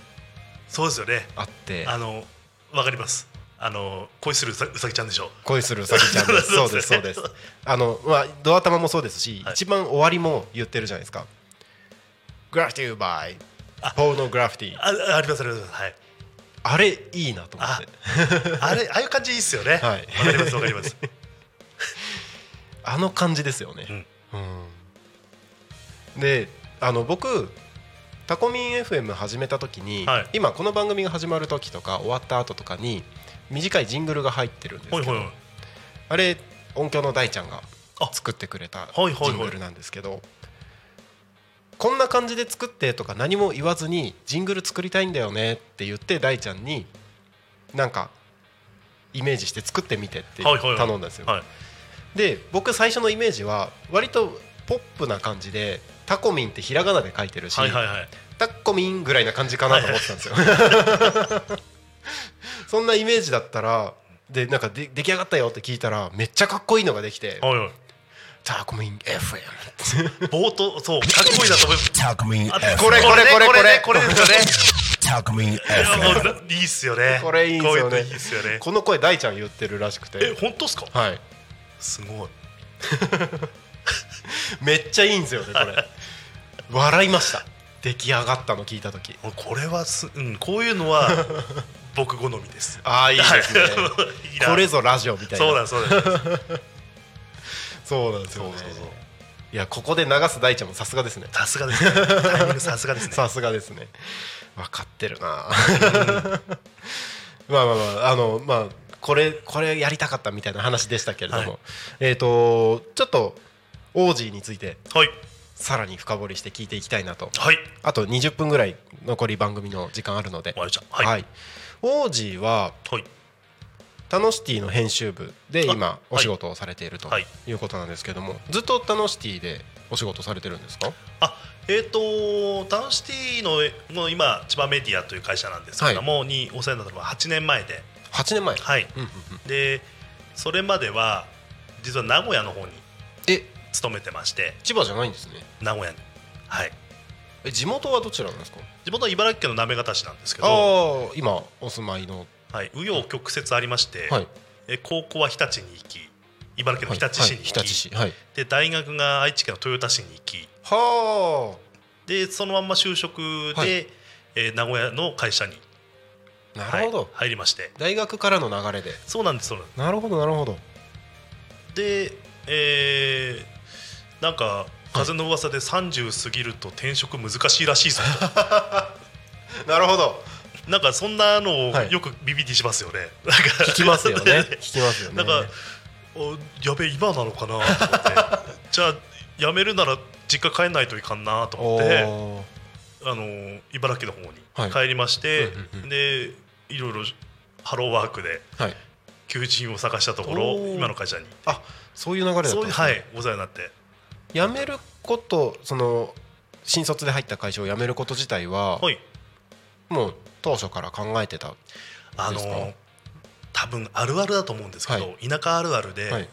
そうですよね。あって。あのわかります。あの恋するうさうさぎちゃんでしょ。恋するうさぎちゃんです。そそううですすそうです。あのまあドア玉もそうですし、はい。一番終わりも言ってるじゃないですか。グラフィティバイポルノグラフィティ。あありますあります。はい。あれいいなと思って。あれああいう感じいいっすよね。わ、はい。かりますわかります。あの感じですよね、うん。であの僕タコミン FM 始めた時に、はい。今この番組が始まる時とか終わった後とかに短いジングルが入ってるんですけど、あれ音響の大ちゃんがあ。作ってくれたジングルなんですけどこんな感じで作ってとか何も言わずにジングル作りたいんだよねって言って大ちゃんになんかイメージして作ってみてって頼んだんですよ。はい。で僕最初のイメージは割とポップな感じでタコミンってひらがなで書いてるし、タッコミンぐらいな感じかなと思ってたんですよ。そんなイメージだったらでなんかで出来上がったよって聞いたらめっちゃかっこいいのができてはいはい「タコミン FM」冒頭そうかっこいいなと思います.これこれこれこれねこれ。ですよね。や FM. いいっすよね。これいいんですよね。こういうのいいっすよね。この声大ちゃん言ってるらしくえて本当っすか？はい。すごい。めっちゃいいんですよねこれ。笑いました。出来上がったの聞いた時。これはす、うん、こういうのは僕好みです。ああいいですね。いいなこれぞラジオみたいな。そうなんですそうなんですそうなんですよね。そうそうそう。いやここで流す大ちゃんもさすがですね。さすがですね。タイミング さすがですね。さすがですね。分かってるな。まあまあまああのまあこれこれやりたかったみたいな話でしたけれども、はい。えっ、とちょっとオージーについてはい。さらに深掘りして聞いていきたいなと。はい。あと20分ぐらい残り番組の時間あるので。わかりました。はい。オージーははいタノシティの編集部で今あお仕事をされているとはい。いうことなんですけどもずっとタノシティでお仕事されてるんですか？あえっ、とタウンシティのの今千葉メディアという会社なんですけども、にお世話になったのは8年前で。8年前。はい。うんうんうん。でそれまでは実は名古屋の方にえ？勤めてまして。千葉じゃないんですね。名古屋に。はい。え地元はどちらなんですか？地元は茨城県の行方市なんですけあど、あ今お住まいのはい、紆余曲折ありまして、はい。え高校は日立に行き茨城県の日立市に行き、はい、市はい。で大学が愛知県の豊田市に行きはでそのまんま就職で、はい。えー名古屋の会社に、あなるほど、はい入りまして。大学からの流れで。そうなんですそうなんでなるほどなるほど。すで、えーなんか風の噂で30過ぎると転職難しいらしいぞ なるほど。となんかそんなのをはい。よくビビりしますよね、なんか聞きますよね。聞きますよね。なんか おやべえ今なのかなと思って。じゃあ辞めるなら実家帰んないといかんなと思ってあの茨城の方はい。に帰りまして、うんうんうん。でいろいろハローワークではい。求人を探したところおー。今の会社に。あそういう流れだったんですね。はいお世話になって。辞めることその新卒で入った会社を辞めること自体は、はいもう当初から考えてたあの多分あるあるだと思うんですけど、は田舎あるあるで、はい。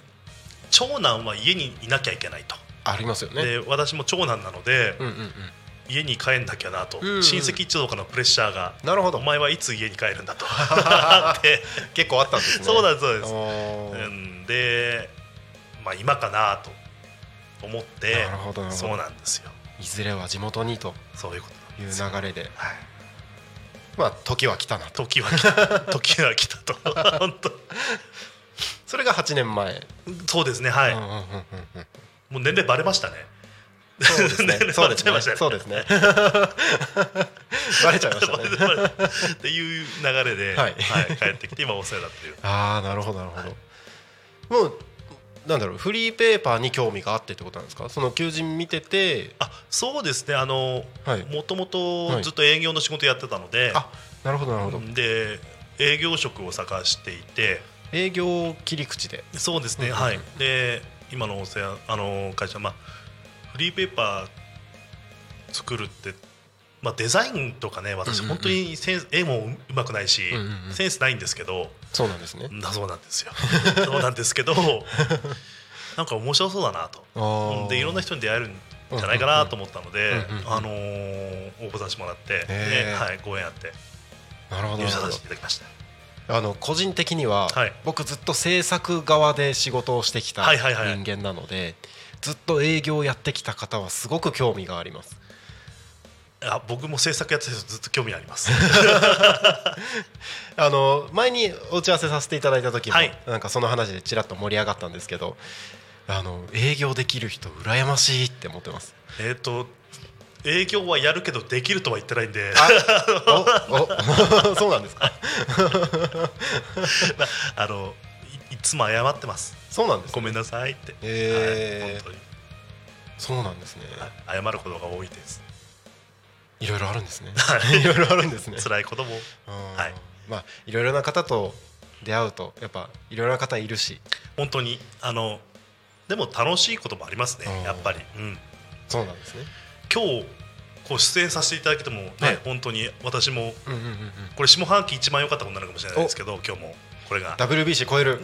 長男は家にいなきゃいけないと、ありますよね。で私も長男なので、うんうんうん。家に帰んなきゃなと、うんうん。親戚一同からのプレッシャーがおなるほど。前はいつ家に帰るんだと。あ って。結構あったんですね。そうなんですそうです、うん、で、まあ、今かなと思ってなるほどそうなんですよ。いずれは地元にと。そういうこという流れで。はい、まあ時は来たなと。時は来た。時は来たと。本当。それが8年前。そうですねはい、うんうんうんうんうん。もう年齢バレましたね。そうですね。そうですねバレちゃいましたね。そうですね。バレちゃいましたね。っていう流れで、ははいい帰ってきて今お世話になっている。ああなるほどなるほど、もうなんだろうフリーペーパーに興味があってってことなんですか？その求人見てて。あそうですね。あのはい。もともはい。とずっと営業の仕事やってたので、あなるほどなるほど、で営業職を探していて。営業切り口で。そうですね、うんうん。はい。で今のお世話あの会社まあフリーペーパー作るってまあデザインとかね私本当にセンス絵もうまくないし、センスないんですけどそうなんですね。だそうなんですよ。そうなんですけどなんか面白そうだなと。でいろんな人に出会えるんじゃないかなと思ったので、あのー応募させてもらって、へー。ではい、ご縁あってなるほど入社させていただきましたあの個人的には、はい。僕ずっと制作側で仕事をしてきた人間なのでずっと営業をやってきた方はすごく興味がありますあ僕も制作やってた人ずっと興味あります。あの前にお打ち合わせさせていただいた時も、はい。なんかその話でちらっと盛り上がったんですけどあの営業できる人羨ましいって思ってます。えっと営業はやるけどできるとは言ってないんで。そうなんですか？あのいいつも謝ってます。そうなんですごめんなさいって、へー。はい、本当に。そうなんですね。はい謝ることが多いですいろいろあるんですね。はい。いろいろあるんですね。辛いことも。うん。はい。まあいろいろな方と出会うとやっぱいろいろな方いるし。本当に。あのでも楽しいこともありますね。うん。やっぱり、うん、そうなんですね。今日こう出演させていただけてもね、はい。本当に私もうんうんうんうん。これ下半期一番良かったことになるかもしれないですけど今日も。これが。WBC 超える。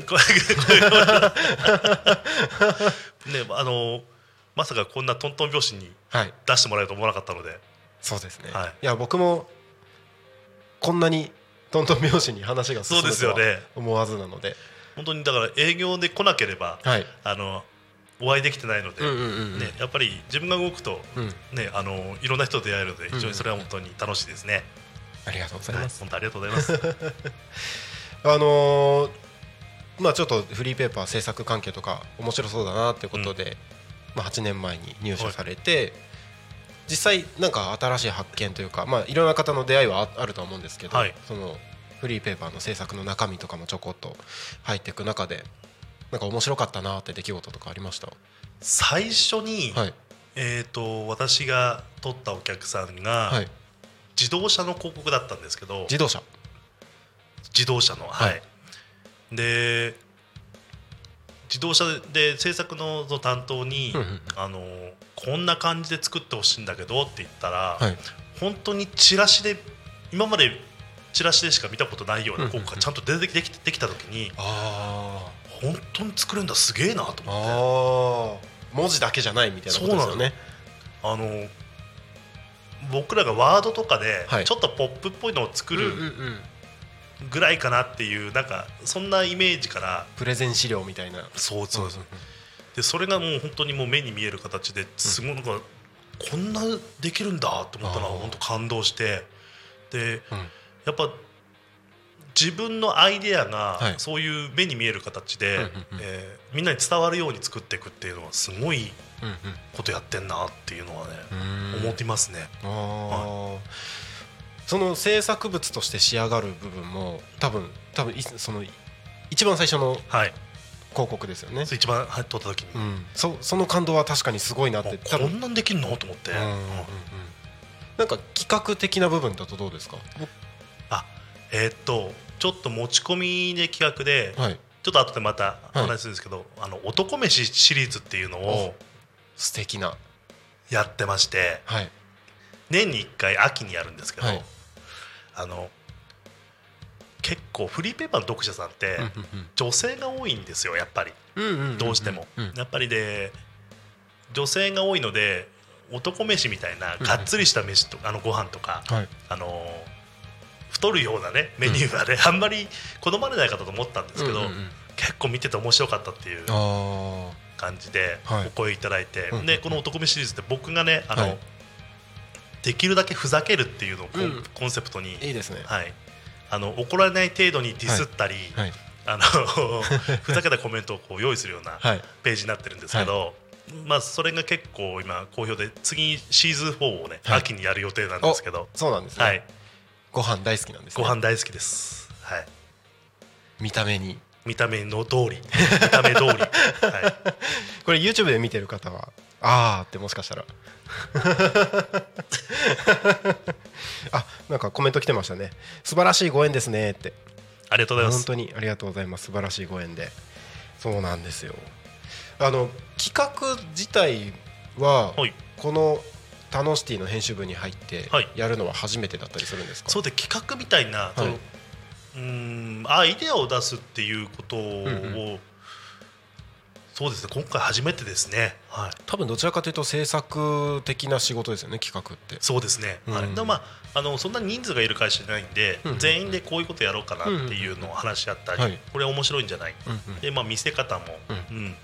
ねあのまさかこんなトントン拍子にはい。出してもらえると思わなかったのでそうですね、はい。い、や僕もこんなにトントン拍子に話が進むとはですよね。思わずなので。本当にだから営業で来なければはい。あのお会いできてないので、うんうんうんうん。ね、やっぱり自分が動くと、うん。ね、あのいろんな人と出会えるので非常にそれは本当に楽しいですね、ありがとうございはい。ます、本当ありがとうございます。あのーまあちょっとフリーペーパー制作関係とか面白そうだなってことで、まあ8年前に入社されて、実際なんか新しい発見というかまあいろんな方の出会いはああるとは思うんですけど、はい。そのフリーペーパーの制作の中身とかもちょこっと入っていく中でなんか面白かったなって出来事とかありました？最初に、はい。えー、と私が取ったお客さんが、はい。自動車の広告だったんですけど自動車。自動車のはい、はい。で自動車で制作の担当に、あのこんな感じで作ってほしいんだけどって言ったら、はい。本当にチラシで今までチラシでしか見たことないようなうんうんうん。広告がちゃんと出てきてできた時にあ本当に作るんだすげえなとあ思って。あ文字だけじゃないみたいなことですよね。あの僕らがワードとかではい。ちょっとポップっぽいのを作るぐらいかなっていうなんかそんなイメージからプレゼン資料みたいな。そうそうそうでそれがもう本当にもう目に見える形ですごいなんかこんなできるんだと思ったのは本当感動してでうん。やっぱ自分のアイデアがはい。そういう目に見える形で、えーみんなに伝わるように作っていくっていうのはすごいことやってんなっていうのはね、うん。思ってますね。あー。その制作物として仕上がる部分も多分多分いその一番最初のはい、広告ですよね、一番はい撮った時に、うん、そその感動は確かにすごいなって。こんなんできんの？と思って、うんうんうんうん。なんか企画的な部分だとどうですか？あえーっとちょっと持ち込みで企画で、はい。ちょっと後でまたお話しするんですけど、あの男飯シリーズっていうのを素敵な。やってまして。はい。年に1回秋にやるんですけど、はい。あの結構フリーペーパーの読者さんって女性が多いんですよやっぱり。どうしても。うんやっぱりで女性が多いので男飯みたいながっつりした飯とあのご飯とか、はい。あの太るようなねメニューはね、あんまり好まれないかと思ったんですけど、うんうんうん。結構見てて面白かったっていうあ感じではい。お声いただいて、うんでこの「男飯シリーズ」って僕がねあの、はい。できるだけふざけるっていうのをコン,、セプトに。あ、いいですね。はい、あの怒られない程度にディスったり、はいあの ふざけたコメントをこう用意するようなはい。ページになってるんですけど、まあ、それが結構今好評で次シーズン4をね、はい。秋にやる予定なんですけど、そうなんですね、はい、ご飯大好きなんですね。ご飯大好きです、はい、見た目に。見た目の通り。見た目通り、はい、これ YouTube で見てる方はあーってもしかしたら あなんかコメント来てましたね。素晴らしいご縁ですねって。ありがとうございま本す当にありがとうございます。素晴らしいご縁で。そうなんですよ。あの企画自体ははい。このタノシティの編集部に入ってはい。やるのは初めてだったりするんですか、そうで企画みたいな、そのうーんアイデアを出すっていうことを、んそうですね。今回初めてですね、はい、多分どちらかというと制作的な仕事ですよね企画って。そうですね、うん。はい。まああのそんなに人数がいる会社じゃないんで、うん。全員でこういうことやろうかなっていうのを話し合ったり、はい。これ面白いんじゃない、うんうん。でまあ見せ方も、ううん。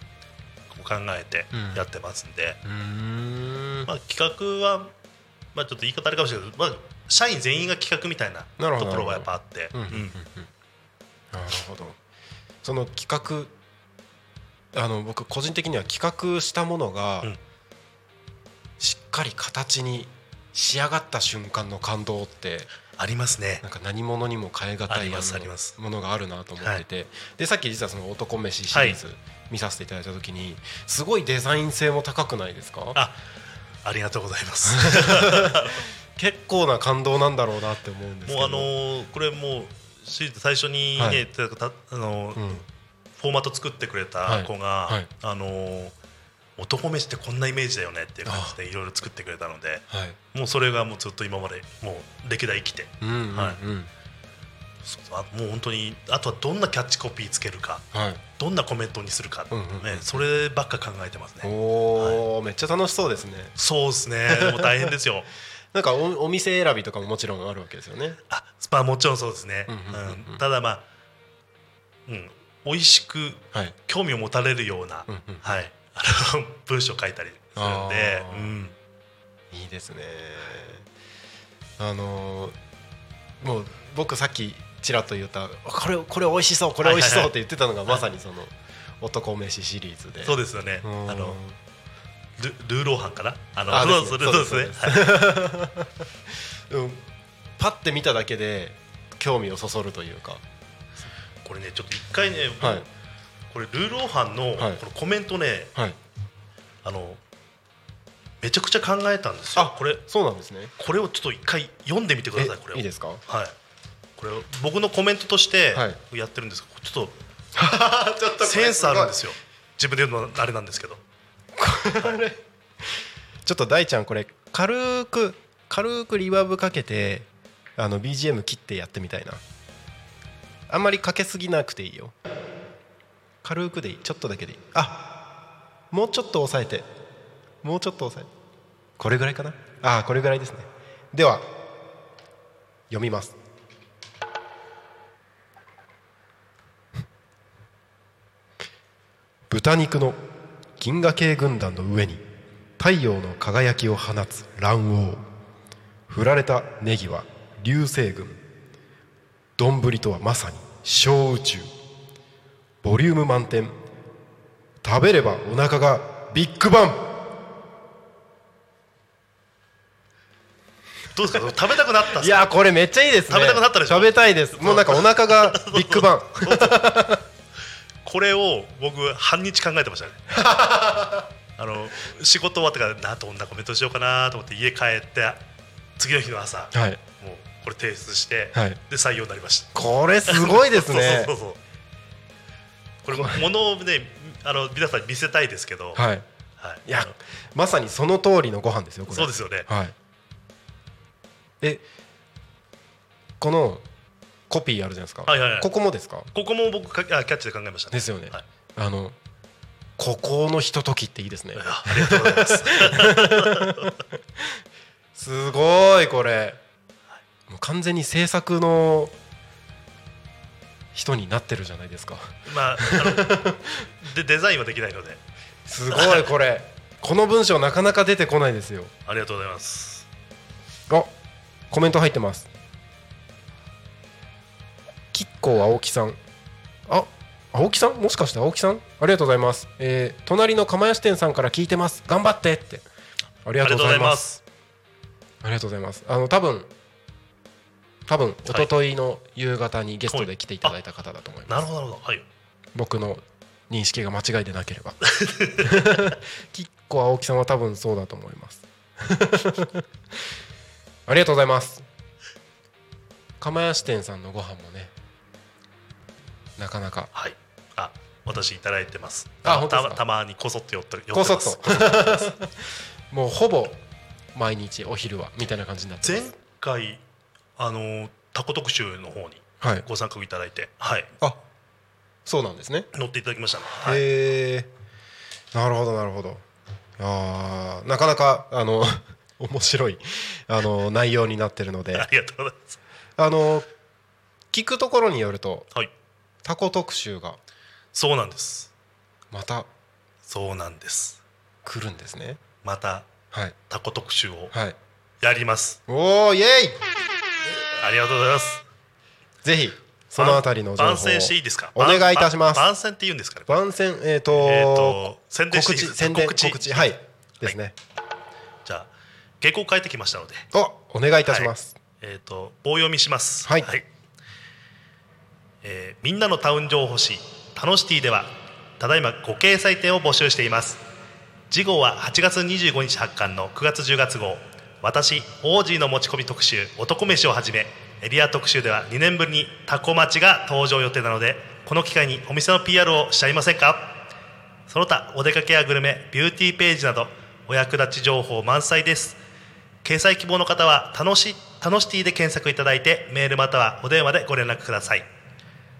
考えてうん。やってますんで、ん。まあ、企画はまあちょっと言い方あれかもしれないけど、まあ、社員全員が企画みたいなところがやっぱあって、うんうんうんうん。なるほど。その企画あの僕個人的には企画したものが、うん。しっかり形に仕上がった瞬間の感動ってありますね。なんか何物にも代え難いものがあるなと思ってて、でさっき実はその「男飯」シリーズ見させていただいた時にすごいデザイン性も高くないですか？あありがとうございます。結構な感動なんだろうなって思うんですけど。もうあのーこれもうシリーズ最初にね、はい。あのーうんフォーマット作ってくれた子が、はい。はいあのー男飯ってこんなイメージだよねっていう感じでいろいろ作ってくれたのではい。もうそれがもうずっと今までもう歴代生きて。うんうんうん。はい。そうあもう本当にあとはどんなキャッチコピーつけるかはい。どんなコメントにするか、うんうんうんね、そればっか考えてますね。おお、めっちゃ楽しそうですね。そうですね。もう大変ですよ。なんかおお店選びとかももちろんあるわけですよね。あスパもちろんそうですね、うんうん。うん。ただまあうん美味しくはい。興味を持たれるような、うんうん。はい。あの文章書いたりするんでうん、いいですね。あのーもう僕さっきちらっと言ったこれこれ美味しそうこれ美味しそうって言ってたのがまさにその男飯シリーズで。そうですよね。うん。あのルルーローハンかな？あのあそうですね。そうですそうですね。はい。うん。パッて見ただけで興味をそそるというかこれねちょっと一回ね、はい。これルーローハンのはい。このコメントねはい。あのめちゃくちゃ考えたんですよ。あこれそうなんですね。これをちょっと一回読んでみてくださいこれいいですか？はい。これを僕のコメントとしてはい。やってるんですけどちょっちょっと センスあるんですよ。自分で言うのあれなんですけど。ちょっと大ちゃんこれ軽く軽くリバーブかけてあの BGM 切ってやってみたいなあんまりかけすぎなくていいよ。軽くでいい。ちょっとだけでいい。あもうちょっと押さえて。もうちょっと押さえて。これぐらいかな？ああこれぐらいですね。では読みます。豚肉の銀河系軍団の上に太陽の輝きを放つ卵黄振られたネギは流星群。丼とはまさに小宇宙ボリューム満点。食べればお腹がビッグバン。どうですか？食べたくなったっすいやーこれめっちゃいいですね。食べたくなったでしょ？食べたいです。もうなんかお腹がビッグバン。これを僕半日考えてましたね。あの仕事終わってからなどんなコメントしようかなと思って家帰って次の日の朝。はい。もうこれ提出して、はい。で採用になりました。これすごいですね。そうそうそうこれ物をねあの皆さんに見せたいですけど、はい。はい。いやまさにその通りのご飯ですよこれ。そうですよね。はい。えこのコピーあるじゃないですか、はいはいはい。ここもですか？ここも僕かあキャッチで考えましたね。ですよね、はい。あのここのひとときっていいですね。あありがとうございます。すごいこれもう完全に制作の人になってるじゃないですか。まああのでデザインはできないので。すごいこれ。この文章なかなか出てこないですよ。ありがとうございます。あコメント入ってます。きっ青木さん。あ青木さん？もしかして青木さん？ありがとうございます。えー、隣の釜屋支店さんから聞いてます。頑張ってって。ありがとうございます。ありがとうございます。あの多分多分一昨日の夕方にゲストで来ていただいた方だと思います、なるほどなるほど。はい。僕の認識が間違いでなければ。きっこ青木さんは多分そうだと思います。ありがとうございます。釜屋支店さんのご飯もねなかなか。はい。あ私いただいてます。あ本当ですか？たたまにこそっと寄ってる寄こそっと。もうほぼ毎日お昼はみたいな感じになってま前す回あのタコ特集の方にはい。ご参加いただいてはい。あそうなんですね。乗っていただきました。ね、はい、へえなるほどなるほど。あーなかなかあの 面白いあの内容になってるので。ありがとうございます。あの聞くところによるとはい。タコ特集がそうなんです。またそうなんです。来るんですね。またはい。タコ特集をはい。やります。おおイエイありがとうございます。ぜひそのあたりの情報を番宣していいですか？お願いいたします。ば番宣って言うんですかね？番宣えっ、とえーと宣伝告知宣伝告知。告知。はい。ですね、じゃあ原稿書いてきましたので。おお願いいたします、えっ、と棒読みします。はい。えーみんなのタウン情報誌タノシティではただいまご掲載店を募集しています。次号は8月25日発刊の9月10月号私オージーの持ち込み特集男飯をはじめエリア特集では2年ぶりにタコ町が登場予定なのでこの機会にお店の PR をしちゃいませんか？その他お出かけやグルメビューティーページなどお役立ち情報満載です。掲載希望の方は楽し楽しティで検索いただいてメールまたはお電話でご連絡ください。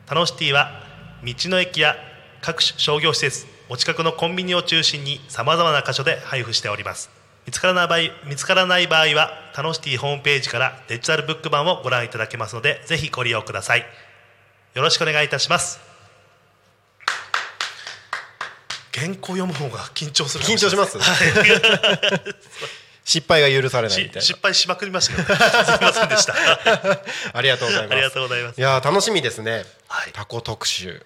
楽しティは道の駅や各種商業施設お近くのコンビニを中心にさまざまな箇所で配布しております。見つからない場合見つからない場合は楽しティホームページからデジタルブック版をご覧いただけますのでぜひご利用ください。よろしくお願いいたします。原稿読む方が緊張する緊張します？失敗が許されないみたいし失敗しまくりましたけどすみませんでした。な ありがとうございます。ありがとうございます。いやー楽しみですね、はい。タコ特集。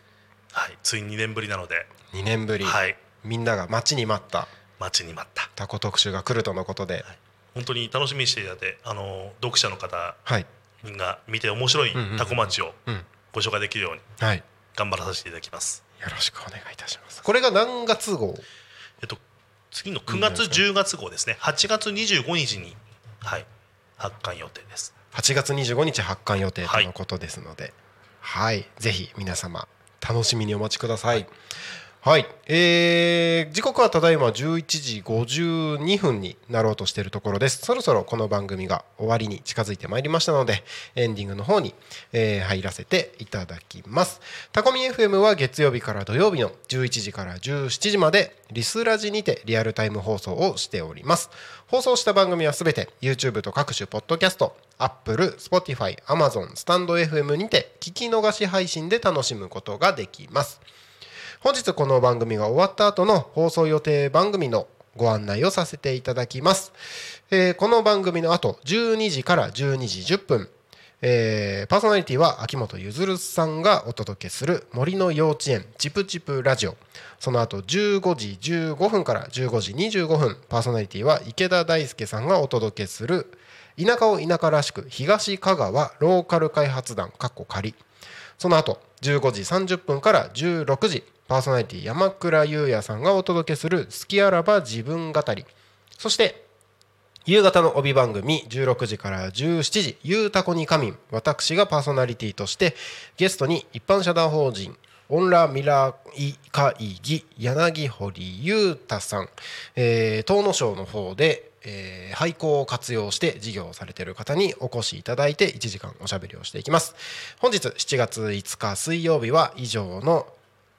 はい、ついに2年ぶりなので、2年ぶり、はい、みんなが待ちに待った待ちに待った。タコ特集が来るとのことで。本当に楽しみにしていただいてあの読者の方はい、が見て面白いタコ町をうん。ご紹介できるようにはい、よ頑張らさせていただきます。ろしくお願いいたします。これが何月号？えっと次の9月10月号ですね。8月25日にはい発刊予定です。8月25日発刊予定とのことですので。はい、ぜひ皆様楽しみにお待ちください。はい、はい。えー時刻はただいま11時52分になろうとしているところです。そろそろこの番組が終わりに近づいてまいりましたのでエンディングの方に、えー入らせていただきます。タコミ FM は月曜日から土曜日の11時から17時までリスラジにてリアルタイム放送をしております。放送した番組はすべて YouTube と各種ポッドキャスト Apple、Spotify、Amazon、スタンド FM にて聞き逃し配信で楽しむことができます。本日この番組が終わった後の放送予定番組のご案内をさせていただきます、えーこの番組の後12時から12時10分えーパーソナリティは秋元ゆずるさんがお届けする森の幼稚園チプチプラジオ。その後15時15分から15時25分パーソナリティは池田大輔さんがお届けする田舎を田舎らしく東香川ローカル開発団かっこ仮。その後15時30分から16時パーソナリティ山倉優也さんがお届けする「好きあらば自分語り」そして夕方の帯番組16時から17時「ゆうたこに仮眠」私がパーソナリティとしてゲストに一般社団法人オンラ未来会議柳堀裕太さん、えー、東野省の方で、えー、廃校を活用して事業をされている方にお越しいただいて1時間おしゃべりをしていきます。本日7月5日水曜日は以上の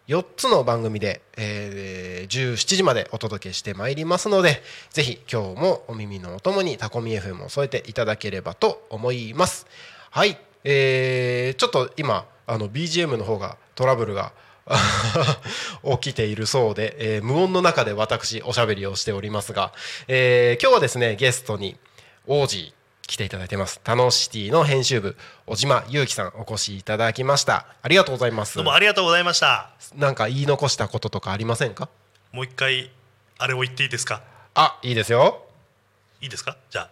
4つの番組で、えー17時までお届けしてまいりますのでぜひ今日もお耳のお供にタコミ FM を添えていただければと思います。はい、えーちょっと今あの BGM の方がトラブルが 起きているそうで、えー無音の中で私おしゃべりをしておりますが、えー今日はですねゲストに王子来ていただいてます。タノシティの編集部小島裕樹さんお越しいただきました。ありがとうございます。どうもありがとうございました。なんか言い残したこととかありませんか？もう一回あれを言っていいですか？あいいですよ。いいですか？じゃあ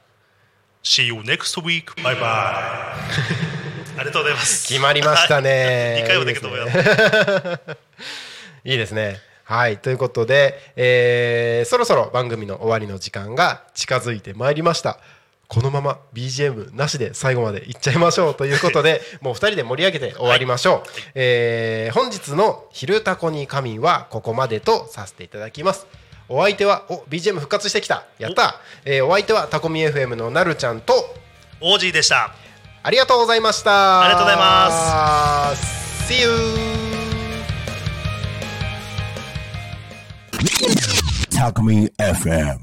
See you next week. Bye bye. ありがとうございます。決まりましたね。2回もできると思いますいいですね。はい。ということで、えーそろそろ番組の終わりの時間が近づいてまいりましたこのまま BGM なしで最後までいっちゃいましょうということでもう2人で盛り上げて終わりましょう、えー本日の「昼タコに仮眠」はここまでとさせていただきます。お相手はお BGM 復活してきた。やった、えーお相手はタコミ FM のなるちゃんとオージーでした。ありがとうございました。ありがとうございます。See you Talk Me FM.